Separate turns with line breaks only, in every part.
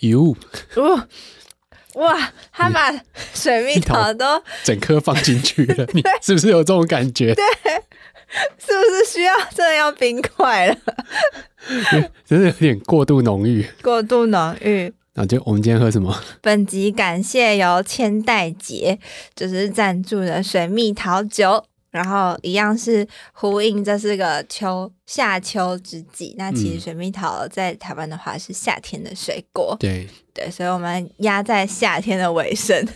哟，
哇哇，他把水蜜桃都
整颗放进去了，你是不是有这种感觉？
对，是不是需要真的要冰块了？
真的有点过度浓郁，
过度浓郁。
那就我们今天喝什么？
本集感谢由千代杰就是赞助的水蜜桃酒。然后一样是呼应，这是个秋夏秋之际。那其实水蜜桃在台湾的话是夏天的水果，
嗯、对
对，所以我们压在夏天的尾声，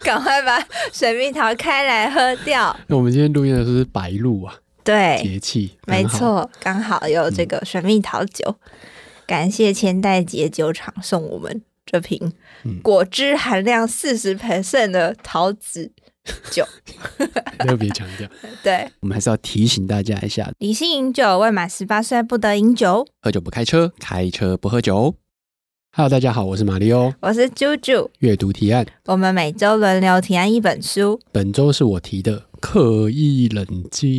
赶快把水蜜桃开来喝掉。
那我们今天录音的是白露啊，
对，
节气
没错，刚好有这个水蜜桃酒，嗯、感谢千代节酒厂送我们这瓶果汁含量四十 percent 的桃子。酒。
特别强调，
对，
我们还是要提醒大家一下：
理性饮酒，未满十八岁不得饮酒，
喝酒不开车，开车不喝酒。Hello，大家好，我是马里欧，
我是啾啾。
阅读提案，
我们每周轮流提案一本书，
本周是我提的《刻意冷静》，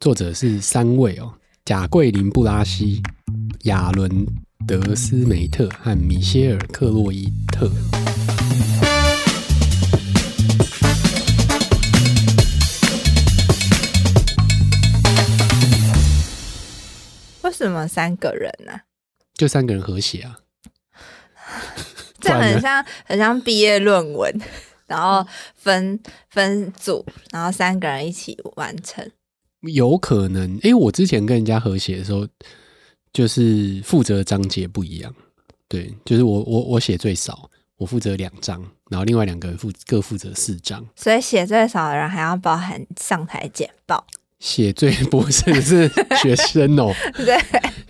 作者是三位哦：贾桂林·布拉西、亚伦·德斯梅特和米歇尔·克洛伊特。
什么三个人呢、啊？
就三个人合写啊，
这很像很像毕业论文，然后分分组，然后三个人一起完成。
有可能，因为我之前跟人家合写的时候，就是负责章节不一样。对，就是我我我写最少，我负责两章，然后另外两个人负各负责四章。
所以写最少的人还要包含上台简报。
写最不是是学生哦，
对，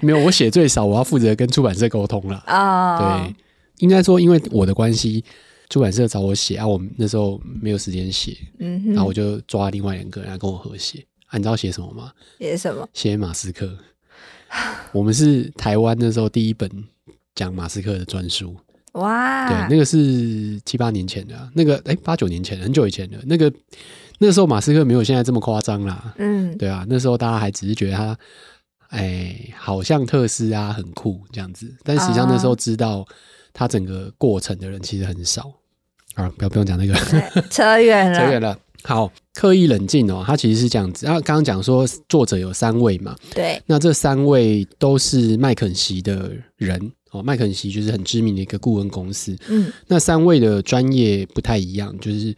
没有我写最少，我要负责跟出版社沟通了。
哦，
对，应该说因为我的关系，出版社找我写啊，我那时候没有时间写，然后我就抓另外两个人来跟我合写。啊，你知道写什么吗？
写什么？
写马斯克。我们是台湾那时候第一本讲马斯克的专书。
哇，
对，那个是七八年前的，啊，那个哎八九年前，很久以前的，那个。那时候马斯克没有现在这么夸张啦，嗯，对啊，那时候大家还只是觉得他，哎，好像特斯拉很酷这样子，但实际上那时候知道他整个过程的人其实很少。啊。不要不用讲那个，
扯远了，
扯远了。好，刻意冷静哦，他其实是这样子。啊，刚刚讲说作者有三位嘛，
对，
那这三位都是麦肯锡的人。哦，麦肯锡就是很知名的一个顾问公司，嗯，那三位的专业不太一样，就是。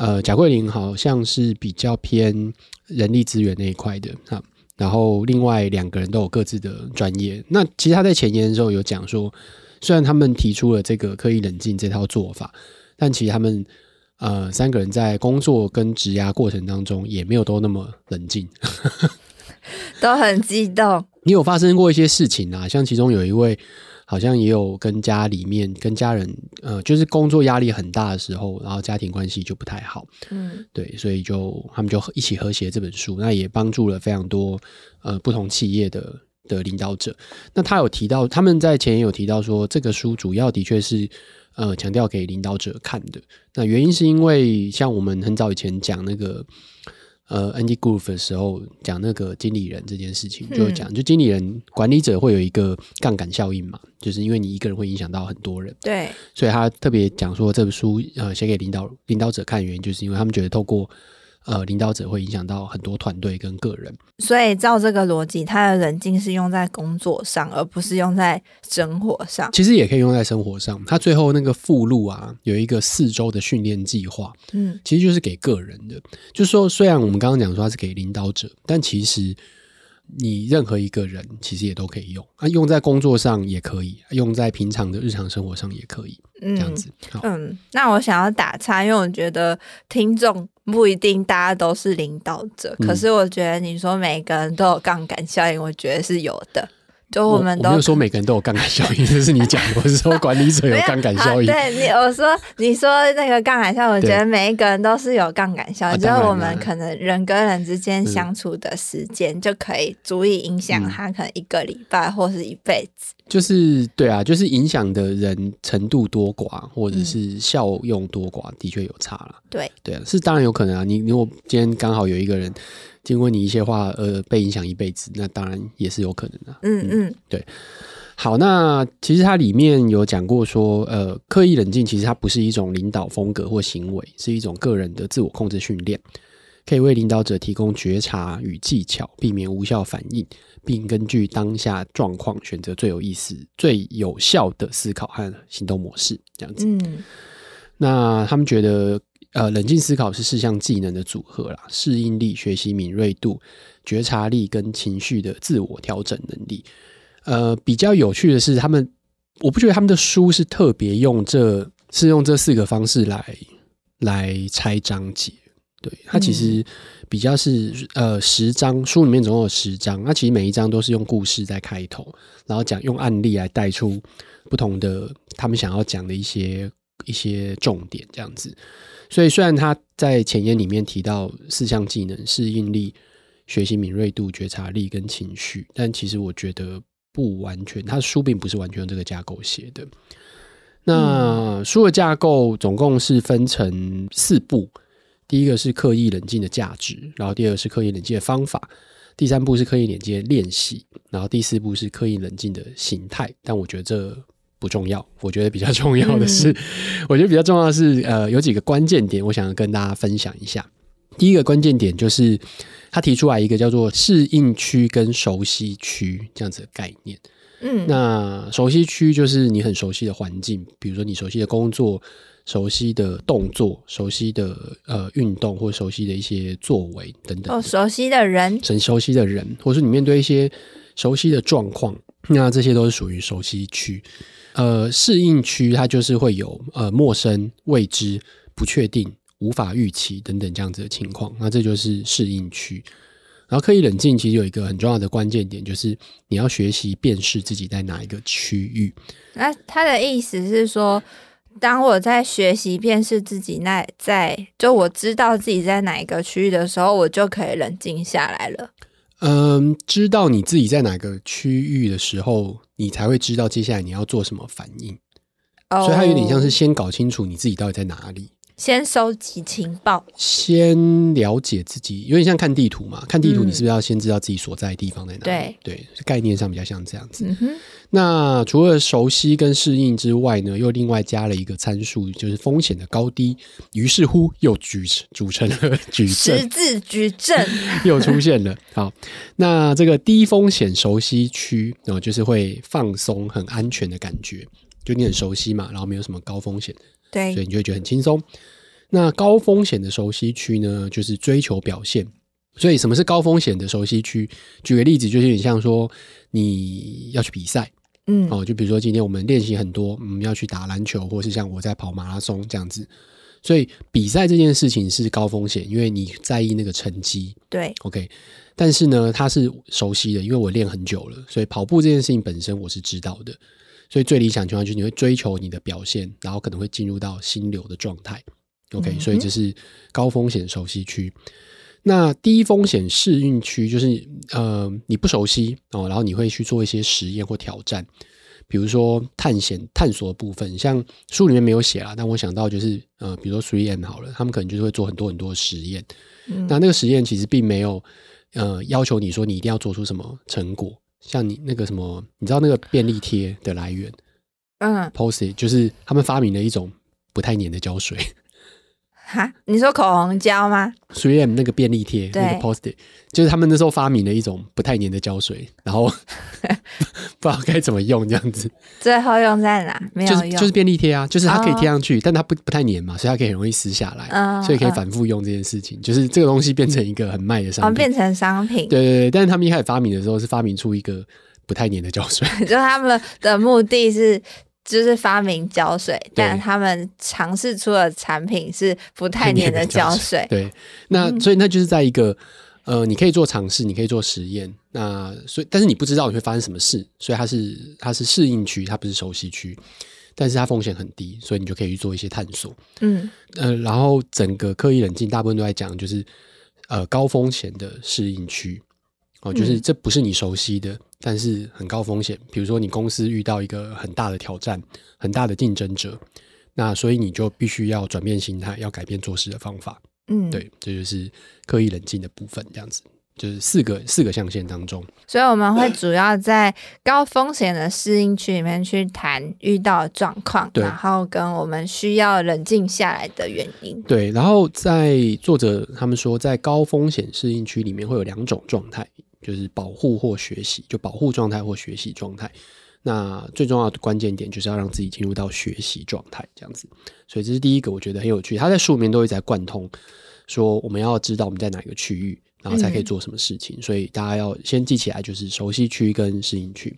呃，贾桂林好像是比较偏人力资源那一块的哈，然后另外两个人都有各自的专业。那其实他在前言的时候有讲说，虽然他们提出了这个刻意冷静这套做法，但其实他们呃三个人在工作跟职涯过程当中也没有都那么冷静，
都很激动。
你有发生过一些事情啊，像其中有一位。好像也有跟家里面跟家人，呃，就是工作压力很大的时候，然后家庭关系就不太好，嗯，对，所以就他们就一起合写这本书，那也帮助了非常多呃不同企业的的领导者。那他有提到，他们在前也有提到说，这个书主要的确是呃强调给领导者看的。那原因是因为像我们很早以前讲那个。呃，Andy Grove 的时候讲那个经理人这件事情，就讲就经理人管理者会有一个杠杆效应嘛，就是因为你一个人会影响到很多人，
对，
所以他特别讲说这本书呃写给领导领导者看，原因就是因为他们觉得透过。呃，领导者会影响到很多团队跟个人，
所以照这个逻辑，他的冷静是用在工作上，而不是用在生活上。
其实也可以用在生活上。他最后那个附录啊，有一个四周的训练计划，嗯，其实就是给个人的。就是说，虽然我们刚刚讲说他是给领导者，但其实。你任何一个人其实也都可以用啊，用在工作上也可以，用在平常的日常生活上也可以，嗯、这样子。
嗯，那我想要打岔，因为我觉得听众不一定大家都是领导者，嗯、可是我觉得你说每个人都有杠杆效应，我觉得是有的。就我们都
我没有说每个人都有杠杆效应，这是你讲的。我是说管理者有杠杆效应。
对你，我说你说那个杠杆效应，我觉得每一个人都是有杠杆效应。就是我们可能人跟人之间相处的时间，就可以足以影响他可能一个礼拜或是一辈子。
就是对啊，就是影响的人程度多寡，或者是效用多寡，的确有差了。
对
对啊，是当然有可能啊。你如果今天刚好有一个人。经过你一些话，呃，被影响一辈子，那当然也是有可能的。嗯嗯，对。好，那其实它里面有讲过说，呃，刻意冷静其实它不是一种领导风格或行为，是一种个人的自我控制训练，可以为领导者提供觉察与技巧，避免无效反应，并根据当下状况选择最有意思、最有效的思考和行动模式。这样子，嗯，那他们觉得，呃，冷静思考是四项技能的组合啦，适应力、学习敏锐度、觉察力跟情绪的自我调整能力。呃，比较有趣的是，他们我不觉得他们的书是特别用这，是用这四个方式来来拆章节。对，它其实比较是呃十章，书里面总共有十章，那其实每一章都是用故事在开头，然后讲用案例来带出不同的他们想要讲的一些一些重点这样子。所以虽然他在前言里面提到四项技能：适应力、学习敏锐度、觉察力跟情绪，但其实我觉得。不完全，他的书并不是完全用这个架构写的。那书的架构总共是分成四步，第一个是刻意冷静的价值，然后第二个是刻意冷静的方法，第三步是刻意冷静的练习，然后第四步是刻意冷静的形态。但我觉得这不重要，我觉得比较重要的是，嗯、我觉得比较重要的是，呃，有几个关键点，我想要跟大家分享一下。第一个关键点就是。他提出来一个叫做适应区跟熟悉区这样子的概念。嗯，那熟悉区就是你很熟悉的环境，比如说你熟悉的工作、熟悉的动作、熟悉的呃运动或熟悉的一些作为等等。
哦，熟悉的人，
很熟悉的人，或是你面对一些熟悉的状况，那这些都是属于熟悉区。呃，适应区它就是会有呃陌生、未知、不确定。无法预期等等这样子的情况，那这就是适应区。然后刻意冷静其实有一个很重要的关键点，就是你要学习辨识自己在哪一个区域。
那他的意思是说，当我在学习辨识自己那在，就我知道自己在哪一个区域的时候，我就可以冷静下来了。
嗯，知道你自己在哪个区域的时候，你才会知道接下来你要做什么反应。Oh. 所以它有点像是先搞清楚你自己到底在哪里。
先收集情报，
先了解自己，有点像看地图嘛。看地图，你是不是要先知道自己所在的地方在哪里？
对
对，概念上比较像这样子。嗯、那除了熟悉跟适应之外呢，又另外加了一个参数，就是风险的高低。于是乎，又举组成了矩阵，
十字矩阵
又出现了。好，那这个低风险熟悉区，然后就是会放松、很安全的感觉，就你很熟悉嘛，然后没有什么高风险。
对，
所以你就会觉得很轻松。那高风险的熟悉区呢，就是追求表现。所以什么是高风险的熟悉区？举个例子，就是有点像说你要去比赛，嗯，哦，就比如说今天我们练习很多，嗯，要去打篮球，或是像我在跑马拉松这样子。所以比赛这件事情是高风险，因为你在意那个成绩。
对
，OK。但是呢，它是熟悉的，因为我练很久了，所以跑步这件事情本身我是知道的。所以最理想情况就是你会追求你的表现，然后可能会进入到心流的状态。OK，、嗯、所以这是高风险熟悉区。那低风险适应区就是呃你不熟悉哦，然后你会去做一些实验或挑战，比如说探险探索的部分，像书里面没有写啦，但我想到就是呃，比如说 3M 好了，他们可能就是会做很多很多的实验。嗯、那那个实验其实并没有呃要求你说你一定要做出什么成果。像你那个什么，你知道那个便利贴的来源？嗯，Post-it 就是他们发明了一种不太粘的胶水。
哈，你说口红胶吗
？3M 那个便利贴，对那个 Post-it 就是他们那时候发明了一种不太粘的胶水，然后 不知道该怎么用这样子。
最后用在哪？没有用，
就是就是便利贴啊，就是它可以贴上去，哦、但它不不太粘嘛，所以它可以很容易撕下来，嗯、所以可以反复用这件事情。嗯、就是这个东西变成一个很卖的商品，
哦、变成商品。
对对对，但是他们一开始发明的时候是发明出一个不太粘的胶水，
就他们的目的是。就是发明胶水，但他们尝试出的产品是不太粘的胶水。
对，那所以那就是在一个呃，你可以做尝试，你可以做实验。那所以，但是你不知道你会发生什么事，所以它是它是适应区，它不是熟悉区，但是它风险很低，所以你就可以去做一些探索。嗯呃，然后整个刻意冷静，大部分都在讲就是呃高风险的适应区哦，就是这不是你熟悉的。但是很高风险，比如说你公司遇到一个很大的挑战、很大的竞争者，那所以你就必须要转变心态，要改变做事的方法。嗯，对，这就是刻意冷静的部分，这样子。就是四个四个象限当中。
所以我们会主要在高风险的适应区里面去谈遇到的状况，然后跟我们需要冷静下来的原因。
对，然后在作者他们说，在高风险适应区里面会有两种状态，就是保护或学习，就保护状态或学习状态。那最重要的关键点就是要让自己进入到学习状态，这样子。所以这是第一个，我觉得很有趣。他在书里面都会在贯通，说我们要知道我们在哪个区域，然后才可以做什么事情。嗯、所以大家要先记起来，就是熟悉区跟适应区。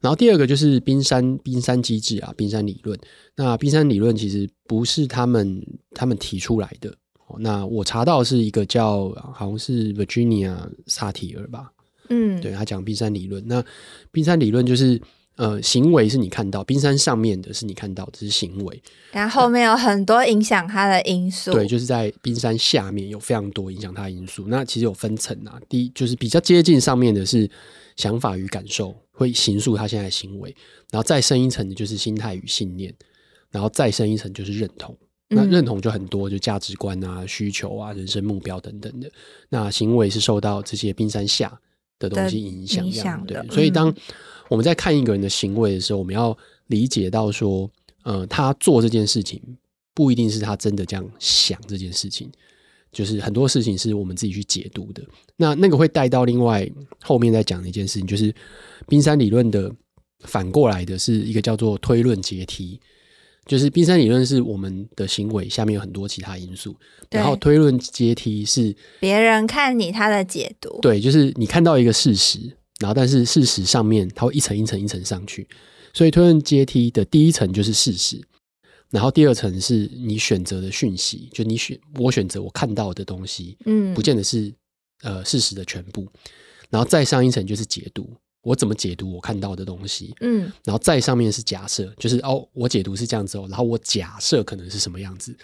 然后第二个就是冰山冰山机制啊，冰山理论。那冰山理论其实不是他们他们提出来的。那我查到是一个叫好像是 Virginia 萨提尔吧，嗯，对，他讲冰山理论。那冰山理论就是。呃，行为是你看到，冰山上面的是你看到的，这是行为。
然后后面有很多影响它的因素。
对，就是在冰山下面有非常多影响它的因素。那其实有分层啊，第一就是比较接近上面的是想法与感受，会形塑他现在的行为。然后再深一层的就是心态与信念，然后再深一层就是认同。那认同就很多，就价值观啊、需求啊、人生目标等等的。那行为是受到这些冰山下的东西影响，影响。对，所以当我们在看一个人的行为的时候，我们要理解到说，呃，他做这件事情不一定是他真的这样想这件事情，就是很多事情是我们自己去解读的。那那个会带到另外后面再讲的一件事情，就是冰山理论的反过来的是一个叫做推论阶梯，就是冰山理论是我们的行为下面有很多其他因素，然后推论阶梯是
别人看你他的解读，
对，就是你看到一个事实。然后，但是事实上面它会一层一层一层上去，所以推论阶梯的第一层就是事实，然后第二层是你选择的讯息，就你选我选择我看到的东西，嗯，不见得是呃事实的全部，然后再上一层就是解读，我怎么解读我看到的东西，嗯，然后再上面是假设，就是哦，我解读是这样子哦，然后我假设可能是什么样子。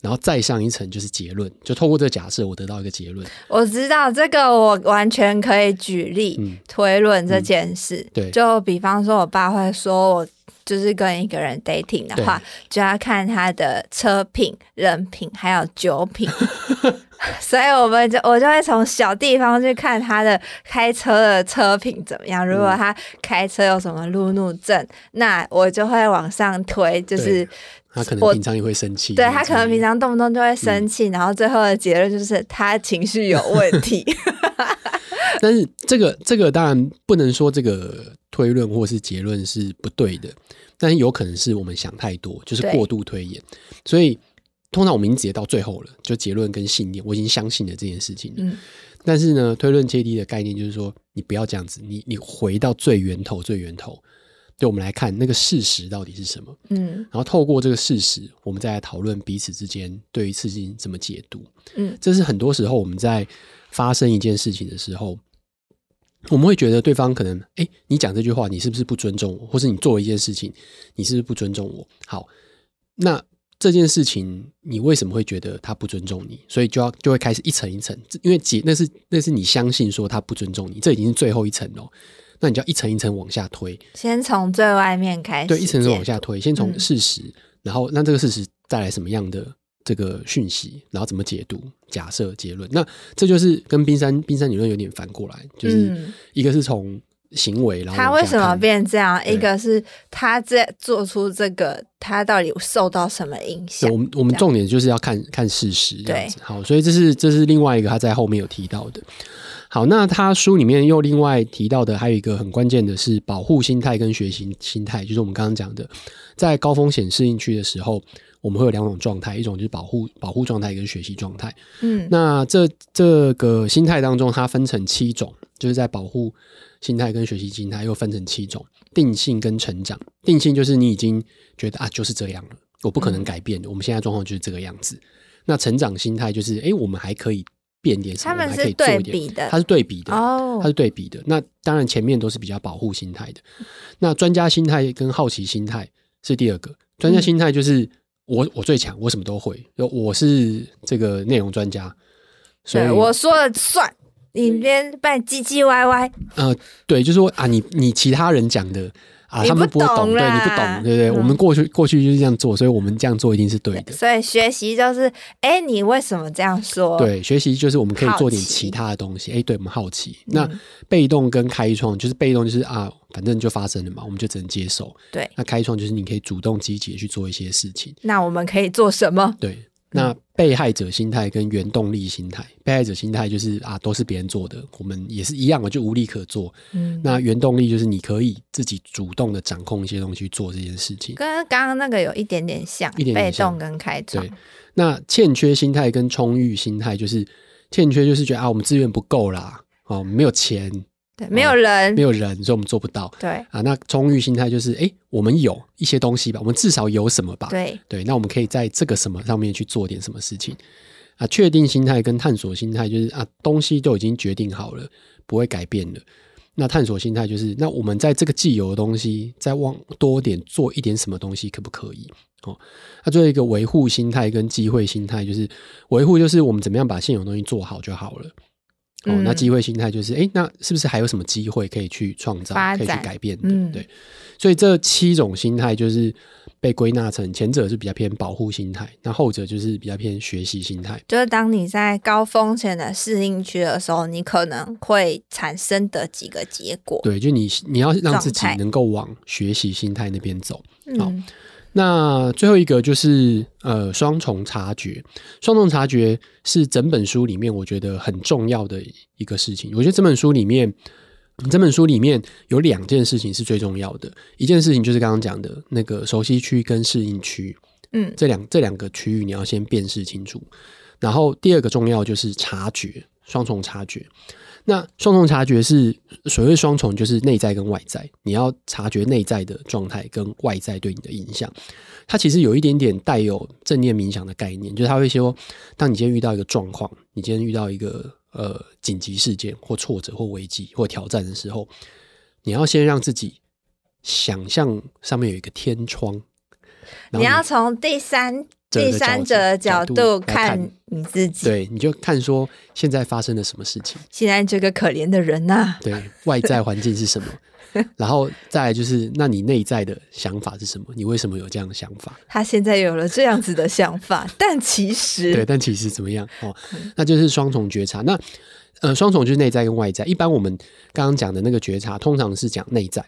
然后再上一层就是结论，就透过这个假设，我得到一个结论。
我知道这个，我完全可以举例、嗯、推论这件事。嗯、对，就比方说，我爸会说我就是跟一个人 dating 的话，就要看他的车品、人品还有酒品。所以我们就我就会从小地方去看他的开车的车品怎么样。如果他开车有什么路怒症，那我就会往上推，就是。
他可能平常也会生气，
对，他可能平常动不动就会生气，嗯，然后最后的结论就是他情绪有问题。
但是这个这个当然不能说这个推论或是结论是不对的，但是有可能是我们想太多，就是过度推演。所以通常我们已经直接到最后了，就结论跟信念，我已经相信了这件事情。嗯，但是呢，推论阶梯的概念就是说，你不要这样子，你你回到最源头，最源头。对我们来看，那个事实到底是什么？嗯，然后透过这个事实，我们再来讨论彼此之间对于事情怎么解读。嗯，这是很多时候我们在发生一件事情的时候，我们会觉得对方可能，哎，你讲这句话，你是不是不尊重我？或是你做了一件事情，你是不是不尊重我？好，那这件事情你为什么会觉得他不尊重你？所以就要就会开始一层一层，因为解那是那是你相信说他不尊重你，这已经是最后一层了。那你就要一层一层往下推，
先从最外面开始，
对，一层层往下推，先从事实，嗯，然后那这个事实带来什么样的这个讯息，然后怎么解读、假设、结论，那这就是跟冰山冰山理论有点反过来，就是一个是从行为，然后他
为什么变这样？一个是他在做出这个，他到底受到什么影响？
我们我们重点就是要看看事实，这样子。好，所以这是这是另外一个他在后面有提到的。好，那他书里面又另外提到的还有一个很关键的是保护心态跟学习心态，就是我们刚刚讲的，在高风险适应区的时候，我们会有两种状态，一种就是保护保护状态跟学习状态。嗯，那这这个心态当中，它分成七种，就是在保护心态跟学习心态又分成七种，定性跟成长。定性就是你已经觉得啊就是这样了，我不可能改变的，我们现在状况就是这个样子。那成长心态就是，哎，我们还可以。变点什么，还可以做一点。它是对比的，它是对比的。那当然前面都是比较保护心态的。那专家心态跟好奇心态是第二个。专家心态就是我我最强，我什么都会，我是这个内容专家，所以
我说了算，你别办唧唧歪歪。
呃，对，就是说啊，你你其他人讲的啊，他们不懂，对，你不懂，对不对？我们过去过去就是这样做，所以我们这样做一定是对的。
所以学习就是，哎，你为什么这样说？
对，学习就是我们可以做点其他的东西。哎，对，我们好奇。那被动跟开创，就是被动就是啊，反正就发生了嘛，我们就只能接受。
对，
那开创就是你可以主动积极的去做一些事情。
那我们可以做什么？
对。那被害者心态跟原动力心态，被害者心态就是啊，都是别人做的，我们也是一样的，就无力可做。嗯，那原动力就是你可以自己主动的掌控一些东西去做这件事情，
跟刚刚那个有一点点像，一点点像，被动跟开创。
对，那欠缺心态跟充裕心态就是欠缺，就是觉得啊，我们资源不够啦，哦，没有钱。
对，没有人，
没有人，所以我们做不到。
对
啊，那充裕心态就是，哎，我们有一些东西吧，我们至少有什么吧？
对
对，那我们可以在这个什么上面去做点什么事情啊？确定心态跟探索心态就是啊，东西都已经决定好了，不会改变了。那探索心态就是，那我们在这个既有的东西再往多点做一点什么东西，可不可以？哦，那最后一个维护心态跟机会心态就是，维护就是我们怎么样把现有东西做好就好了。哦，那机会心态就是，哎、欸，那是不是还有什么机会可以去创造、可以去改变的？嗯、对，所以这七种心态就是被归纳成，前者是比较偏保护心态，那后者就是比较偏学习心态。
就是当你在高风险的适应区的时候，你可能会产生的几个结果。
对，就你你要让自己能够往学习心态那边走。好。嗯那最后一个就是呃双重察觉，双重察觉是整本书里面我觉得很重要的一个事情。我觉得这本书里面，这本书里面有两件事情是最重要的，一件事情就是刚刚讲的那个熟悉区跟适应区，嗯，这两这两个区域你要先辨识清楚。然后第二个重要就是察觉，双重察觉。那双重察觉是所谓双重，就是内在跟外在，你要察觉内在的状态跟外在对你的影响。它其实有一点点带有正念冥想的概念，就是他会说，当你今天遇到一个状况，你今天遇到一个呃紧急事件或挫折或危机或挑战的时候，你要先让自己想象上面有一个天窗，
你，你要从第三。第三者的角度看你自己，
对，你就看说现在发生了什么事情。
现在这个可怜的人呐、啊，
对，外在环境是什么？然后再来就是，那你内在的想法是什么？你为什么有这样的想法？
他现在有了这样子的想法，但其实
对，但其实怎么样？哦，那就是双重觉察。那呃，双重就是内在跟外在。一般我们刚刚讲的那个觉察，通常是讲内在，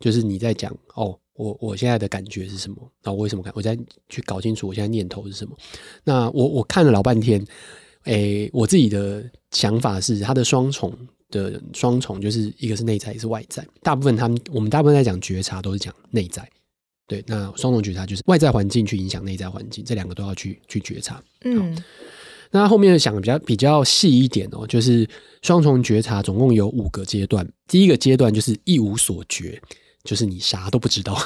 就是你在讲哦。我我现在的感觉是什么？那我为什么看？我再去搞清楚我现在念头是什么。那我我看了老半天，诶、欸，我自己的想法是，它的双重的双重就是一个是内在，一个是外在。大部分他们我们大部分在讲觉察都是讲内在，对。那双重觉察就是外在环境去影响内在环境，这两个都要去去觉察。嗯。那后面想的比较比较细一点哦，就是双重觉察总共有五个阶段。第一个阶段就是一无所觉。就是你啥都不知道，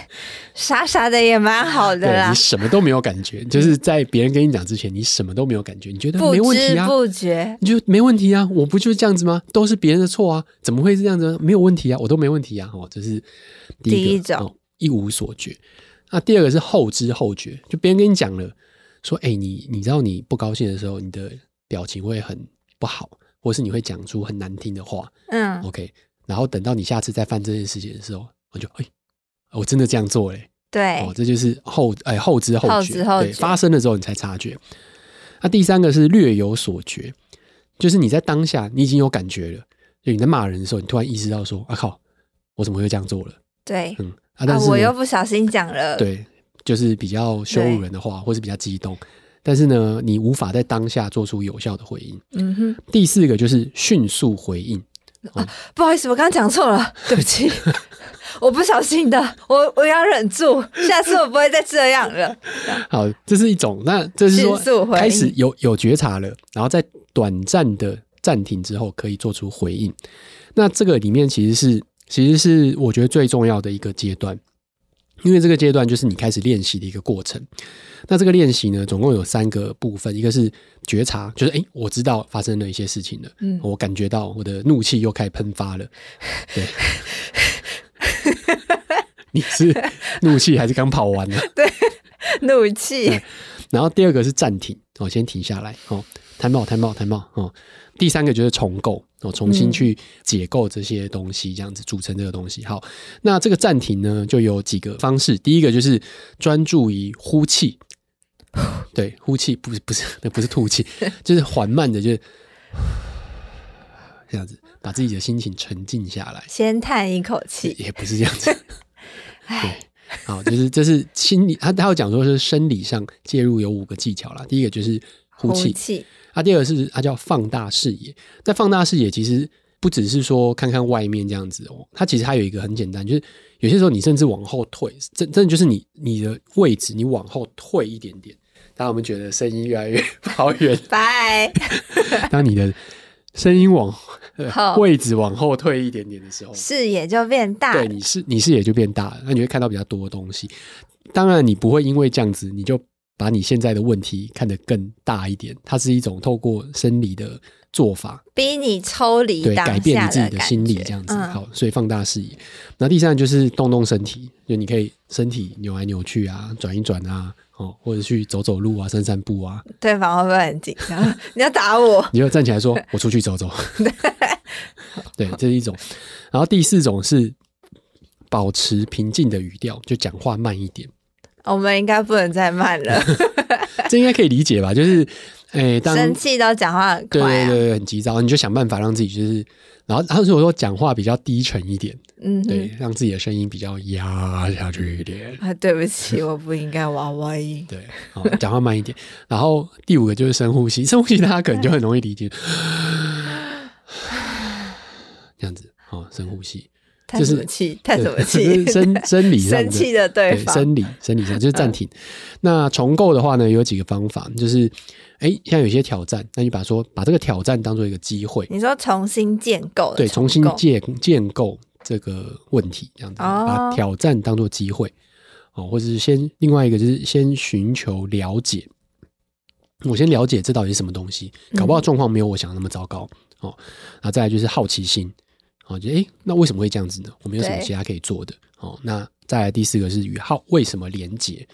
傻傻的也蛮好的啦。
你什么都没有感觉，就是在别人跟你讲之前，你什么都没有感觉，你觉得没问题啊？
不不觉，
你就没问题啊？我不就是这样子吗？都是别人的错啊？怎么会是这样子？没有问题啊？我都没问题啊？哦，这是第一种，哦，一无所觉。那第二个是后知后觉，就别人跟你讲了，说，哎，你你知道你不高兴的时候，你的表情会很不好，或是你会讲出很难听的话。嗯，OK。然后等到你下次再犯这件事情的时候，我就哎，我真的这样做嘞。
对，
哦，这就是后哎后知后觉，
后知后觉，
对，发生了之后你才察觉。那第三个是略有所觉，就是你在当下你已经有感觉了，就你在骂人的时候，你突然意识到说啊靠，我怎么会这样做了？
对，嗯啊，但是、啊、我又不小心讲了，
对，就是比较羞辱人的话，或是比较激动，但是呢，你无法在当下做出有效的回应。嗯哼。第四个就是迅速回应。
啊，不好意思，我刚刚讲错了，对不起，我不小心的，我我要忍住，下次我不会再这样了。
好，这是一种，那这是说开始有有觉察了，然后在短暂的暂停之后可以做出回应。那这个里面其实是其实是我觉得最重要的一个阶段。因为这个阶段就是你开始练习的一个过程。那这个练习呢，总共有三个部分，一个是觉察，就是诶，我知道发生了一些事情了，嗯，我感觉到我的怒气又开始喷发了。对，你是怒气还是刚跑完了？
对，怒气。
然后第二个是暂停，我先停下来，哦，time out，time out，time out，哦。第三个就是重构，哦，重新去解构这些东西，这样子组成这个东西。好，那这个暂停呢，就有几个方式。第一个就是专注于呼气，对，呼气不是不是那不是吐气，就是缓慢的，就 是这样子，把自己的心情沉静下来，
先叹一口气，
也不是这样子。对，好，就是这是心理，他他有讲说是生理上介入有五个技巧啦。第一个就是呼气。呼气啊，第二个是它叫放大视野。那放大视野，其实不只是说看看外面这样子哦，它其实还有一个很简单，就是有些时候你甚至往后退，真真的就是你你的位置，你往后退一点点。当我们觉得声音越来越跑远，
拜。
当你的声音往位置往后退一点点的时候，
视野就变大。
对，你视你视野就变大了，那你会看到比较多的东西。当然，你不会因为这样子你就。把你现在的问题看得更大一点，它是一种透过生理的做法，
逼你抽离，
对，改变你自己的心理，这样子。嗯、好，所以放大视野。那第三就是动动身体，就你可以身体扭来扭去啊，转一转啊，哦，或者去走走路啊，散散步啊。
对方会不会很紧张？你要打我？
你就站起来说：“我出去走走。对”对，这是一种。然后第四种是保持平静的语调，就讲话慢一点。
我们应该不能再慢了，
这应该可以理解吧？就是，哎、欸，当
生气都讲话很快、啊，
对对对，很急躁，你就想办法让自己就是，然后，然后如果说讲话比较低沉一点，嗯，对，让自己的声音比较压下去一点。
啊，对不起，我不应该娃娃音。
对，好，讲话慢一点。然后第五个就是深呼吸，深呼吸大家可能就很容易理解，这样子，好，深呼吸。
叹什么气？叹什么气？
生生理上的
生气的对方，
对生理生理上就是暂停。嗯、那重构的话呢，有几个方法，就是哎，像有些挑战，那你把说把这个挑战当做一个机会。
你说重新建构，
对，重新建建构这个问题，这样子，哦、把挑战当做机会哦，或者是先另外一个就是先寻求了解，我先了解这到底是什么东西，搞不好状况没有我想的那么糟糕、嗯、哦。然后再来就是好奇心。好，就诶，那为什么会这样子呢？我们有什么其他可以做的？哦，那再来第四个是与好为什么连接，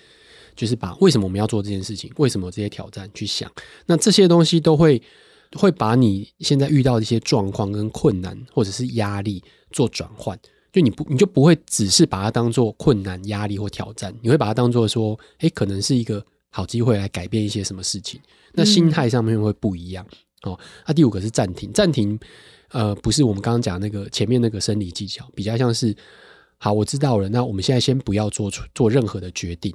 就是把为什么我们要做这件事情，为什么这些挑战去想，那这些东西都会会把你现在遇到的一些状况跟困难或者是压力做转换，就你不你就不会只是把它当做困难、压力或挑战，你会把它当做说，诶，可能是一个好机会来改变一些什么事情，那心态上面会不一样。哦、嗯，那第五个是暂停，暂停。呃，不是我们刚刚讲那个前面那个生理技巧，比较像是，好，我知道了，那我们现在先不要做出做任何的决定，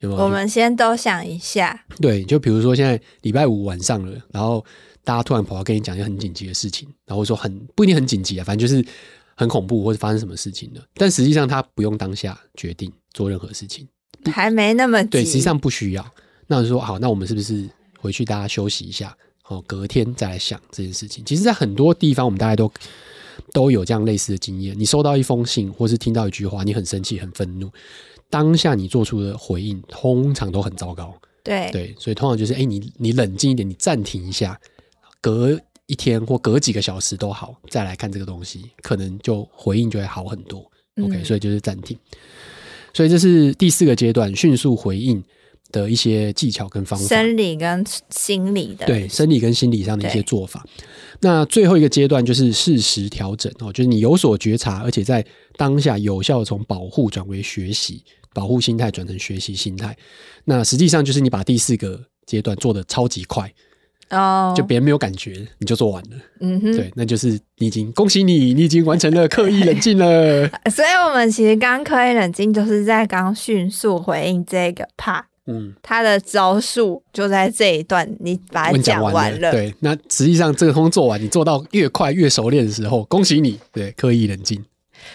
有没有？
我们先都想一下。
对，就比如说现在礼拜五晚上了，然后大家突然跑来跟你讲一件很紧急的事情，然后说很不一定很紧急啊，反正就是很恐怖或者发生什么事情了，但实际上他不用当下决定做任何事情，
还没那么急。
对，实际上不需要。那我就说好，那我们是不是回去大家休息一下？哦，隔天再来想这件事情。其实，在很多地方，我们大家都都有这样类似的经验。你收到一封信，或是听到一句话，你很生气、很愤怒，当下你做出的回应，通常都很糟糕。
对
对，所以通常就是，哎，你你冷静一点，你暂停一下，隔一天或隔几个小时都好，再来看这个东西，可能就回应就会好很多。OK，嗯，所以就是暂停。所以这是第四个阶段，迅速回应的一些技巧跟方法，
生理跟心理的，
对，生理跟心理上的一些做法。那最后一个阶段就是适时调整哦，就是你有所觉察，而且在当下有效的从保护转为学习，保护心态转成学习心态。那实际上就是你把第四个阶段做的超级快哦，就别人没有感觉，你就做完了。嗯哼，对，那就是你已经恭喜你，你已经完成了刻意冷静了。
所以我们其实刚刻意冷静就是在刚迅速回应这个 part。嗯，他的招数就在这一段，你把它讲完了。
对，那实际上这个通做完，你做到越快越熟练的时候，恭喜你。对，刻意冷静。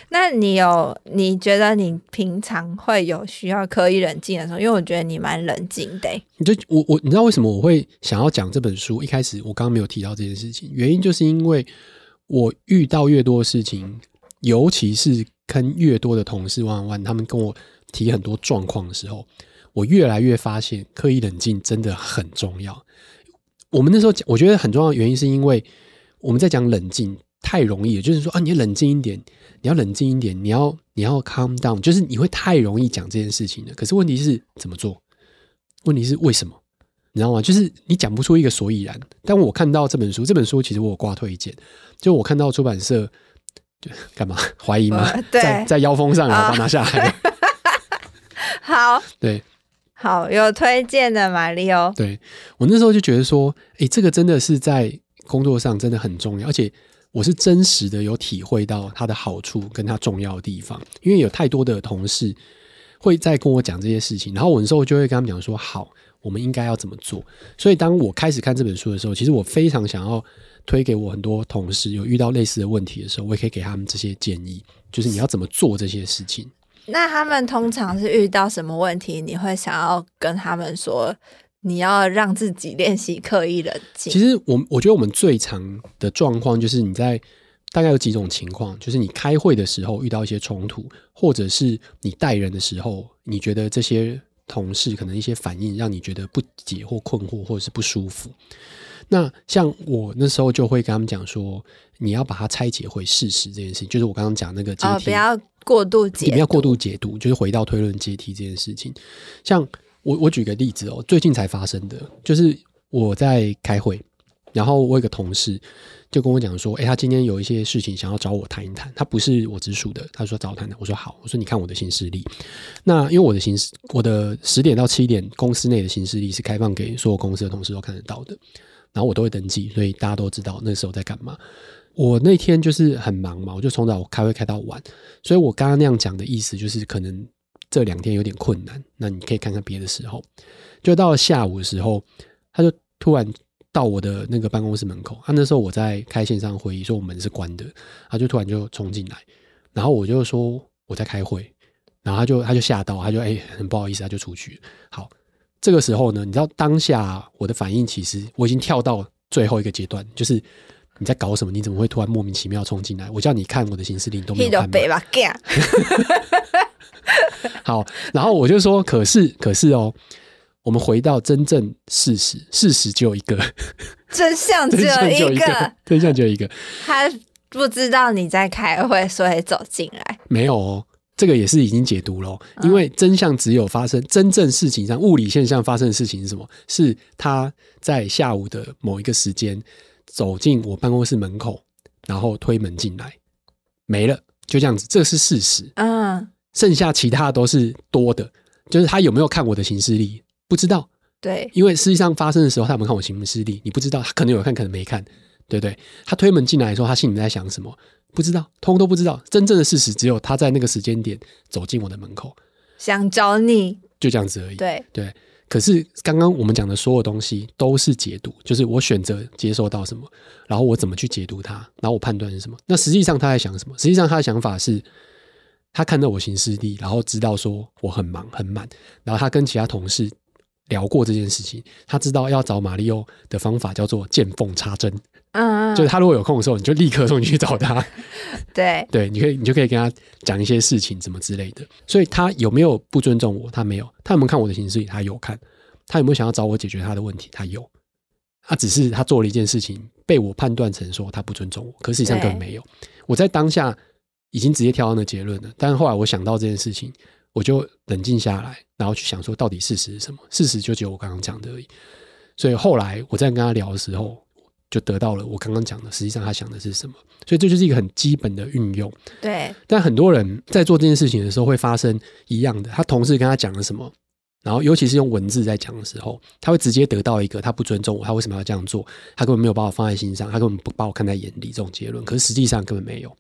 那你有你觉得你平常会有需要刻意冷静的时候？因为我觉得你蛮冷静的。
你就我我，你知道为什么我会想要讲这本书？一开始我刚刚没有提到这件事情，原因就是因为我遇到越多的事情，尤其是跟越多的同事玩玩，他们跟我提很多状况的时候。我越来越发现，刻意冷静真的很重要。我们那时候讲，我觉得很重要的原因是因为我们在讲冷静太容易了，就是说啊，你要冷静一点，你要冷静一点，你要你要 calm down，就是你会太容易讲这件事情了。可是问题是怎么做？问题是为什么？你知道吗？就是你讲不出一个所以然。但我看到这本书，这本书其实我有挂推荐，就我看到出版社就干嘛怀疑吗？
呃、对
在在腰封上，然后把它拿下来。
好，
对，
好，有推荐的马力欧。
对，我那时候就觉得说，哎，这个真的是在工作上真的很重要，而且。我是真实的有体会到它的好处跟它重要的地方，因为有太多的同事会在跟我讲这些事情，然后我那时候就会跟他们讲说：“好，我们应该要怎么做。”所以当我开始看这本书的时候，其实我非常想要推给我很多同事有遇到类似的问题的时候，我也可以给他们这些建议，就是你要怎么做这些事情。
那他们通常是遇到什么问题？你会想要跟他们说？你要让自己练习刻意冷静。
其实我我觉得我们最常的状况就是你在大概有几种情况，就是你开会的时候遇到一些冲突，或者是你带人的时候，你觉得这些同事可能一些反应让你觉得不解或困惑，或者是不舒服。那像我那时候就会跟他们讲说，你要把它拆解回事实这件事情，就是我刚刚讲那个阶梯，
不要过度解，
不要过度解读，就是回到推论阶梯这件事情，像。我我举个例子哦，最近才发生的，就是我在开会，然后我有个同事就跟我讲说，诶，他今天有一些事情想要找我谈一谈，他不是我直属的，他说找我谈谈，我说好，我说你看我的行事历，那因为我的行事，我的十点到七点公司内的行事历是开放给所有公司的同事都看得到的，然后我都会登记，所以大家都知道那时候在干嘛。我那天就是很忙嘛，我就从早开会开到晚，所以我刚刚那样讲的意思就是可能。这两天有点困难，那你可以看看别的时候。就到了下午的时候，他就突然到我的那个办公室门口。他、那时候我在开线上会议，说我门是关的，他就突然就冲进来，然后我就说我在开会，然后他就他就吓到，他就哎、很不好意思，他就出去。好，这个时候呢，你知道当下我的反应，其实我已经跳到最后一个阶段，就是你在搞什么？你怎么会突然莫名其妙冲进来？我叫你看我的行事历，你都没有看吗？好，然后我就说，可是，可是哦，我们回到真正事实，事实 只有一个，
真相只有一个，
真相只有一个。
他不知道你在开会，所以走进来。
没有哦，这个也是已经解读了，因为真相只有发生真正事情上物理现象发生的事情是什么？是他在下午的某一个时间走进我办公室门口，然后推门进来，没了，就这样子，这是事实。嗯。剩下其他都是多的，就是他有没有看我的行事历，不知道。
对，
因为实际上发生的时候，他有没有看我行事历，你不知道。他可能有看，可能没看，对不对？他推门进来的时候，他心里在想什么？不知道，通通都不知道。真正的事实只有他在那个时间点走进我的门口，
想找你，
就这样子而已。
对
对。可是刚刚我们讲的所有东西都是解读，就是我选择接受到什么，然后我怎么去解读它，然后我判断是什么。那实际上他在想什么？实际上他的想法是。他看到我行事历，然后知道说我很忙很满，然后他跟其他同事聊过这件事情，他知道要找马力欧的方法叫做见缝插针，嗯，就是他如果有空的时候，你就立刻送你去找他，
对
对，你可以你就可以跟他讲一些事情什么之类的。所以他有没有不尊重我？他没有。他有没有看我的行事历？他有看。他有没有想要找我解决他的问题？他有。他只是他做了一件事情，被我判断成说他不尊重我，可实际上根本没有。我在当下。已经直接跳到那结论了，但是后来我想到这件事情，我就冷静下来，然后去想说，到底事实是什么？事实就只有我刚刚讲的而已。所以后来我在跟他聊的时候，就得到了我刚刚讲的，实际上他想的是什么。所以这就是一个很基本的运用。
对。
但很多人在做这件事情的时候，会发生一样的，他同事跟他讲了什么，然后尤其是用文字在讲的时候，他会直接得到一个他不尊重我，他为什么要这样做？他根本没有把我放在心上，他根本不把我看在眼里这种结论。可是实际上根本没有。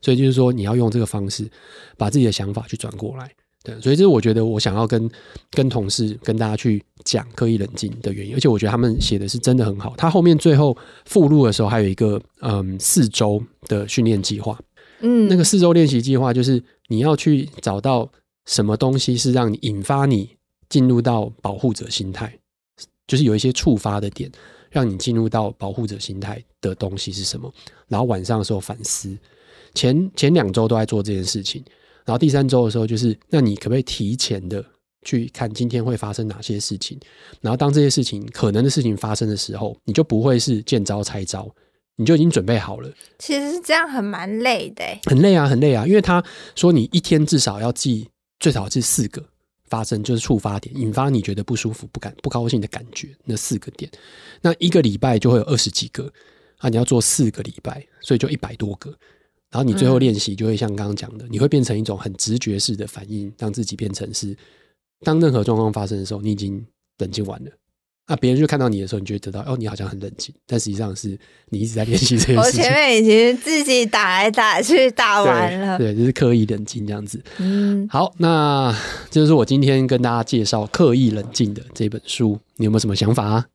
所以就是说，你要用这个方式把自己的想法去转过来，对。所以这是我觉得我想要跟跟同事跟大家去讲刻意冷静的原因。而且我觉得他们写的是真的很好。他后面最后附录的时候还有一个嗯四周的训练计划，嗯，那个四周练习计划就是你要去找到什么东西是让你引发你进入到保护者心态，就是有一些触发的点让你进入到保护者心态的东西是什么，然后晚上的时候反思。前前两周都在做这件事情，然后第三周的时候，就是那你可不可以提前的去看今天会发生哪些事情？然后当这些事情可能的事情发生的时候，你就不会是见招拆招，你就已经准备好了。
其实这样很蛮累的，
很累啊，很累啊，因为他说你一天至少要记最少是四个发生，就是触发点，引发你觉得不舒服、不敢、不高兴的感觉，那四个点，那一个礼拜就会有二十几个啊，你要做四个礼拜，所以就一百多个。然后你最后练习就会像刚刚讲的，你会变成一种很直觉式的反应，让自己变成是，当任何状况发生的时候，你已经冷静完了。那别人就看到你的时候，你就会得到哦，你好像很冷静，但实际上是你一直在练习这件事情。
我前面已经自己打来打去打完了，
对，就是刻意冷静这样子。嗯，好，那这就是我今天跟大家介绍《刻意冷静》的这本书，你有没有什么想法啊？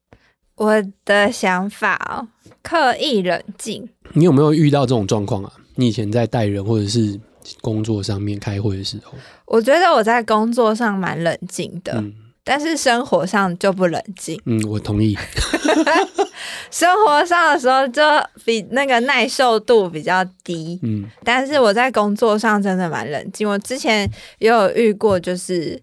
我的想法哦，刻意冷静。
你有没有遇到这种状况啊？你以前在带人或者是工作上面开会的时候，
我觉得我在工作上蛮冷静的。嗯但是生活上就不冷静。
嗯，我同意。
生活上的时候就比那个耐受度比较低。嗯，但是我在工作上真的蛮冷静。我之前也有遇过，就是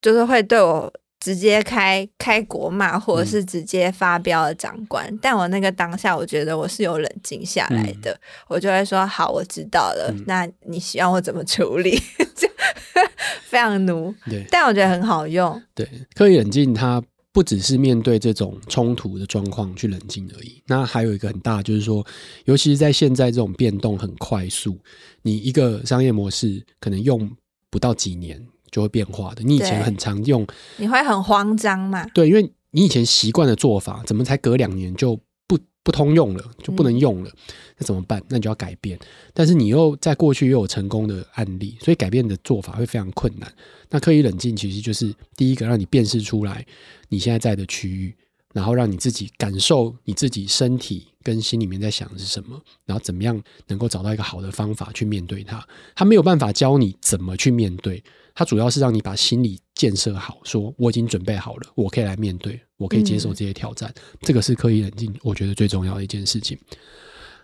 就是会对我直接开开国骂，或者是直接发飙的长官。嗯，但我那个当下，我觉得我是有冷静下来的。嗯，我就会说：“好，我知道了。嗯，那你希望我怎么处理？” 非常奴，对，但我觉得很好用。
对，刻意冷静，它不只是面对这种冲突的状况去冷静而已。那还有一个很大，就是说，尤其是在现在这种变动很快速，你一个商业模式可能用不到几年就会变化的。你以前很常用，
你会很慌张嘛？
对，因为你以前习惯的做法，怎么才隔两年就不不通用了，就不能用了？嗯那怎么办？那你就要改变。但是你又在过去又有成功的案例，所以改变的做法会非常困难。那刻意冷静其实就是第一个，让你辨识出来你现在在的区域，然后让你自己感受你自己身体跟心里面在想的是什么，然后怎么样能够找到一个好的方法去面对它。他没有办法教你怎么去面对，他主要是让你把心理建设好，说我已经准备好了，我可以来面对，我可以接受这些挑战。嗯、这个是刻意冷静，我觉得最重要的一件事情。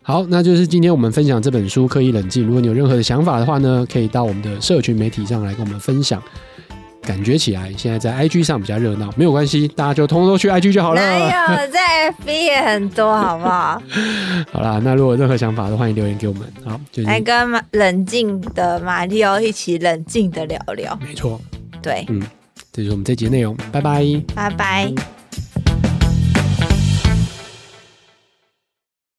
好，那就是今天我们分享这本书《刻意冷静》。如果你有任何的想法的话呢，可以到我们的社群媒体上来跟我们分享。感觉起来现在在 IG 上比较热闹，没有关系，大家就通通都去 IG 就好了。没
有，在 FB 也很多，好不好？
好啦，那如果有任何想法的话，欢迎留言给我们。好，就是、
来跟冷静的马里奥一起冷静的聊聊。
没错，
对，
嗯，这就是我们这集的内容。拜拜，
拜拜。